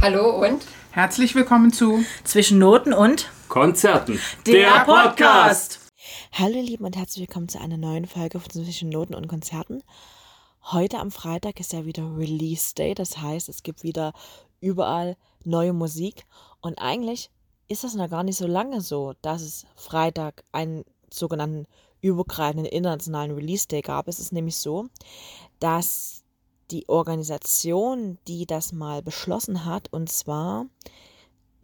Hallo und Herzlich willkommen zu Zwischen Noten und Konzerten. Der Podcast. Hallo ihr Lieben und herzlich willkommen zu einer neuen Folge von Zwischen Noten und Konzerten. Heute am Freitag ist ja wieder Release Day, das heißt, es gibt wieder überall neue Musik und eigentlich ist das noch gar nicht so lange so, dass es Freitag einen sogenannten übergreifenden internationalen Release Day gab. Es ist nämlich so, dass die Organisation, die das mal beschlossen hat, und zwar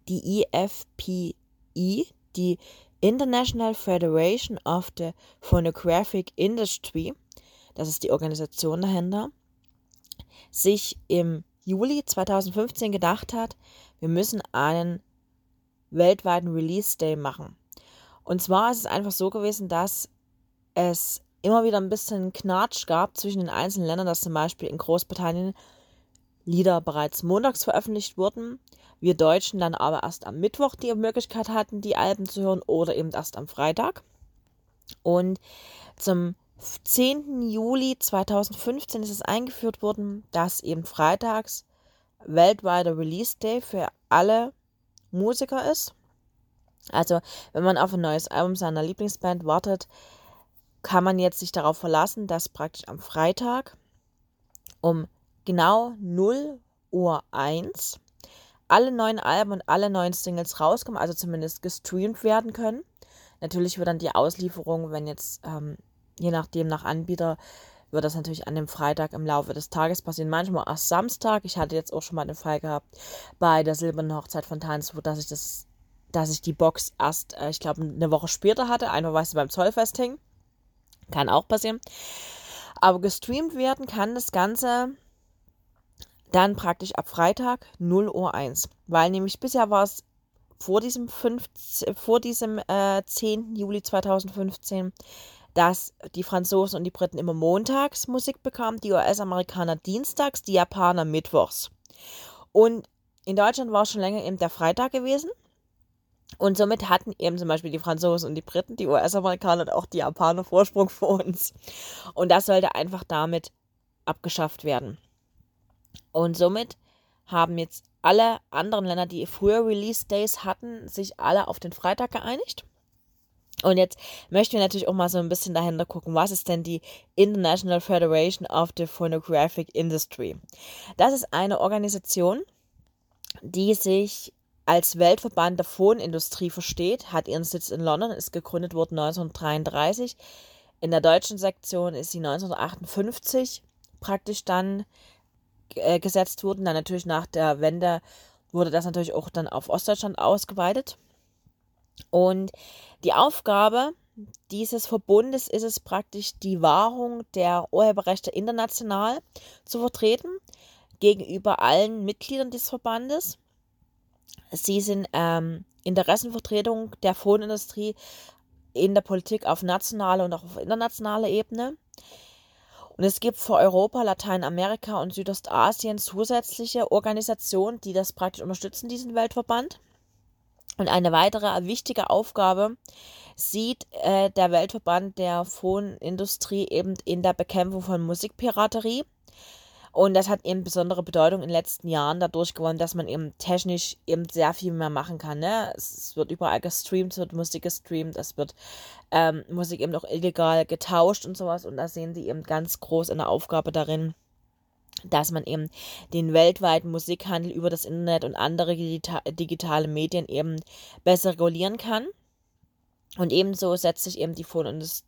die EFPI, die International Federation of the Phonographic Industry, das ist die Organisation dahinter, sich im Juli 2015 gedacht hat, wir müssen einen weltweiten Release Day machen. Und zwar ist es einfach so gewesen, dass es immer wieder ein bisschen Knatsch gab zwischen den einzelnen Ländern, dass zum Beispiel in Großbritannien Lieder bereits montags veröffentlicht wurden, wir Deutschen dann aber erst am Mittwoch die Möglichkeit hatten, die Alben zu hören oder eben erst am Freitag. Und zum 10. Juli 2015 ist es eingeführt worden, dass eben freitags weltweiter Release Day für alle Musiker ist. Also, wenn man auf ein neues Album seiner Lieblingsband wartet, kann man jetzt sich darauf verlassen, dass praktisch am Freitag um genau 0 Uhr 1 alle neuen Alben und alle neuen Singles rauskommen, also zumindest gestreamt werden können. Natürlich wird dann die Auslieferung, wenn jetzt, ähm, je nachdem nach Anbieter, wird das natürlich an dem Freitag im Laufe des Tages passieren. Manchmal erst Samstag. Ich hatte jetzt auch schon mal den Fall gehabt bei der Silbernen Hochzeit von Tanzwut, dass ich das, dass ich die Box erst, äh, ich glaube, eine Woche später hatte, einfach weil sie beim Zollfest hing. Kann auch passieren. Aber gestreamt werden kann das Ganze dann praktisch ab Freitag 0 Uhr 1. Weil nämlich bisher war es vor diesem, 15, vor diesem äh, 10. Juli 2015, dass die Franzosen und die Briten immer montags Musik bekamen, die US-Amerikaner dienstags, die Japaner mittwochs. Und in Deutschland war es schon länger eben der Freitag gewesen. Und somit hatten eben zum Beispiel die Franzosen und die Briten, die US-Amerikaner und auch die Japaner Vorsprung vor uns. Und das sollte einfach damit abgeschafft werden. Und somit haben jetzt alle anderen Länder, die früher Release Days hatten, sich alle auf den Freitag geeinigt. Und jetzt möchten wir natürlich auch mal so ein bisschen dahinter gucken, was ist denn die International Federation of the Phonographic Industry? Das ist eine Organisation, die sich als Weltverband der Phonindustrie versteht, hat ihren Sitz in London, ist gegründet worden 1933. In der deutschen Sektion ist sie 1958 praktisch dann äh, gesetzt worden. Dann natürlich nach der Wende wurde das natürlich auch dann auf Ostdeutschland ausgeweitet. Und die Aufgabe dieses Verbundes ist es praktisch, die Wahrung der Urheberrechte international zu vertreten gegenüber allen Mitgliedern des Verbandes Sie sind ähm, Interessenvertretung der Phonindustrie in der Politik auf nationaler und auch auf internationaler Ebene. Und es gibt für Europa, Lateinamerika und Südostasien zusätzliche Organisationen, die das praktisch unterstützen, diesen Weltverband. Und eine weitere wichtige Aufgabe sieht äh, der Weltverband der Phonindustrie eben in der Bekämpfung von Musikpiraterie und das hat eben besondere Bedeutung in den letzten Jahren dadurch gewonnen, dass man eben technisch eben sehr viel mehr machen kann. Ne? Es wird überall gestreamt, es wird Musik gestreamt, es wird ähm, Musik eben auch illegal getauscht und sowas. Und da sehen sie eben ganz groß eine Aufgabe darin, dass man eben den weltweiten Musikhandel über das Internet und andere digitale Medien eben besser regulieren kann. Und ebenso setzt sich eben die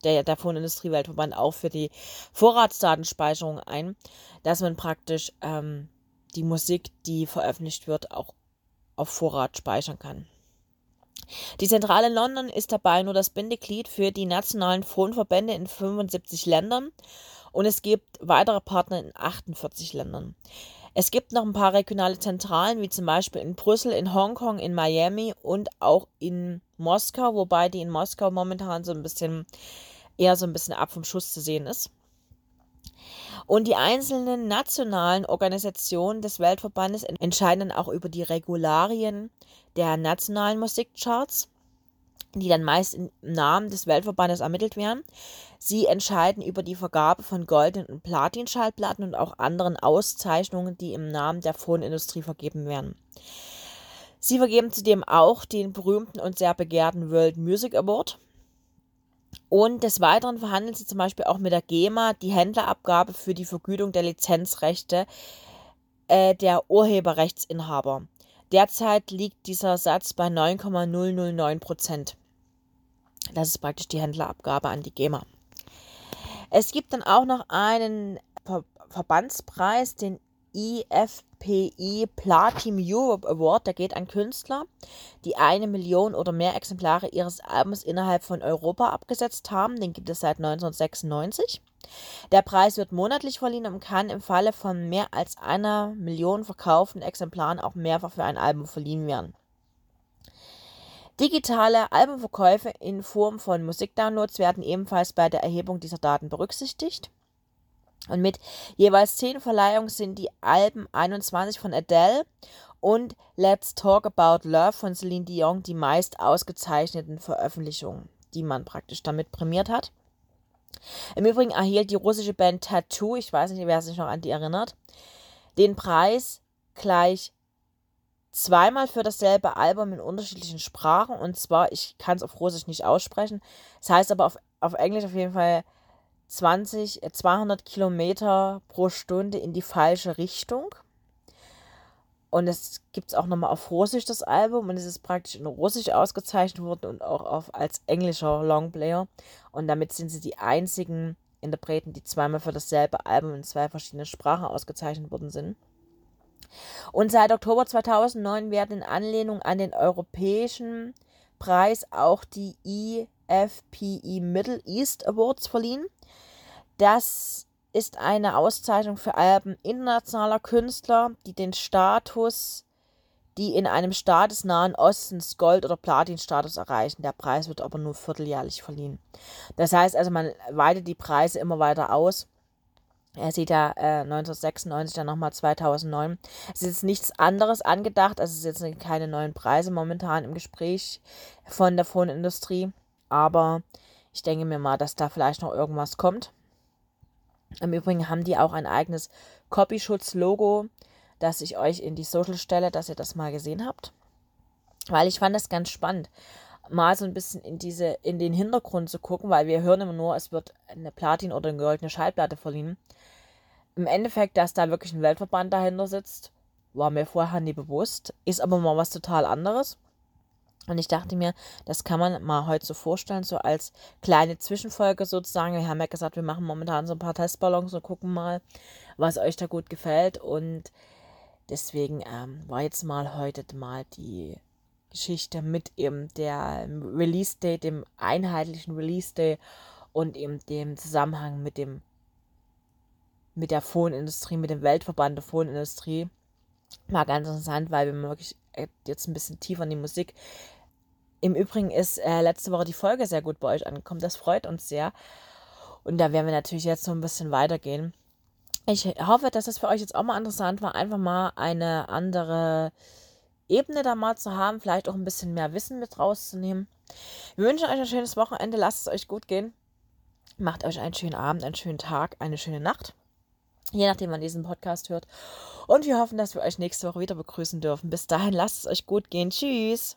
der, der Phonindustrie-Weltverband auch für die Vorratsdatenspeicherung ein, dass man praktisch ähm, die Musik, die veröffentlicht wird, auch auf Vorrat speichern kann. Die Zentrale in London ist dabei nur das Bindeglied für die nationalen Phonverbände in 75 Ländern und es gibt weitere Partner in 48 Ländern. Es gibt noch ein paar regionale Zentralen, wie zum Beispiel in Brüssel, in Hongkong, in Miami und auch in Moskau, wobei die in Moskau momentan so ein bisschen eher so ein bisschen ab vom Schuss zu sehen ist. Und die einzelnen nationalen Organisationen des Weltverbandes entscheiden auch über die Regularien der nationalen Musikcharts. Die dann meist im Namen des Weltverbandes ermittelt werden. Sie entscheiden über die Vergabe von goldenen und Platin-Schallplatten und auch anderen Auszeichnungen, die im Namen der Phonindustrie vergeben werden. Sie vergeben zudem auch den berühmten und sehr begehrten World Music Award. Und des Weiteren verhandeln sie zum Beispiel auch mit der GEMA die Händlerabgabe für die Vergütung der Lizenzrechte äh, der Urheberrechtsinhaber. Derzeit liegt dieser Satz bei 9,009 Prozent. Das ist praktisch die Händlerabgabe an die GEMA. Es gibt dann auch noch einen Ver Verbandspreis, den IFPI Platinum Europe Award. Der geht an Künstler, die eine Million oder mehr Exemplare ihres Albums innerhalb von Europa abgesetzt haben. Den gibt es seit 1996. Der Preis wird monatlich verliehen und kann im Falle von mehr als einer Million verkauften Exemplaren auch mehrfach für ein Album verliehen werden. Digitale Albumverkäufe in Form von Musikdownloads werden ebenfalls bei der Erhebung dieser Daten berücksichtigt. Und mit jeweils zehn Verleihungen sind die Alben 21 von Adele und Let's Talk About Love von Celine Dion die meist ausgezeichneten Veröffentlichungen, die man praktisch damit prämiert hat. Im Übrigen erhielt die russische Band Tattoo, ich weiß nicht, wer sich noch an die erinnert, den Preis gleich zweimal für dasselbe Album in unterschiedlichen Sprachen. Und zwar, ich kann es auf Russisch nicht aussprechen. Das heißt aber auf, auf Englisch auf jeden Fall 20, 200 äh, Kilometer pro Stunde in die falsche Richtung. Und es gibt es auch nochmal auf Russisch, das Album. Und es ist praktisch in Russisch ausgezeichnet worden und auch auf, als englischer Longplayer. Und damit sind sie die einzigen Interpreten, die zweimal für dasselbe Album in zwei verschiedenen Sprachen ausgezeichnet worden sind. Und seit Oktober 2009 werden in Anlehnung an den europäischen Preis auch die EFPE Middle East Awards verliehen. Das ist eine Auszeichnung für Alben internationaler Künstler, die den Status, die in einem Staat des Nahen Ostens Gold- oder Platin-Status erreichen. Der Preis wird aber nur vierteljährlich verliehen. Das heißt also, man weitet die Preise immer weiter aus er sieht ja äh, 1996, dann nochmal 2009. Es ist jetzt nichts anderes angedacht. Also es ist jetzt keine neuen Preise momentan im Gespräch von der Phonindustrie. Aber ich denke mir mal, dass da vielleicht noch irgendwas kommt. Im Übrigen haben die auch ein eigenes Copyschutz-Logo, das ich euch in die Social stelle, dass ihr das mal gesehen habt. Weil ich fand das ganz spannend mal so ein bisschen in diese, in den Hintergrund zu gucken, weil wir hören immer nur, es wird eine Platin- oder eine goldene Schallplatte verliehen. Im Endeffekt, dass da wirklich ein Weltverband dahinter sitzt, war mir vorher nie bewusst, ist aber mal was total anderes. Und ich dachte mir, das kann man mal heute so vorstellen, so als kleine Zwischenfolge sozusagen. Wir haben ja gesagt, wir machen momentan so ein paar Testballons und gucken mal, was euch da gut gefällt. Und deswegen ähm, war jetzt mal heute mal die Geschichte mit eben der Release Day, dem einheitlichen Release Day und eben dem Zusammenhang mit dem mit der Phonindustrie, mit dem Weltverband der Phonindustrie. War ganz interessant, weil wir wirklich äh, jetzt ein bisschen tiefer in die Musik. Im Übrigen ist äh, letzte Woche die Folge sehr gut bei euch angekommen. Das freut uns sehr. Und da werden wir natürlich jetzt so ein bisschen weitergehen. Ich hoffe, dass das für euch jetzt auch mal interessant war, einfach mal eine andere Ebene da mal zu haben, vielleicht auch ein bisschen mehr Wissen mit rauszunehmen. Wir wünschen euch ein schönes Wochenende, lasst es euch gut gehen. Macht euch einen schönen Abend, einen schönen Tag, eine schöne Nacht. Je nachdem, wann diesen Podcast hört. Und wir hoffen, dass wir euch nächste Woche wieder begrüßen dürfen. Bis dahin, lasst es euch gut gehen. Tschüss.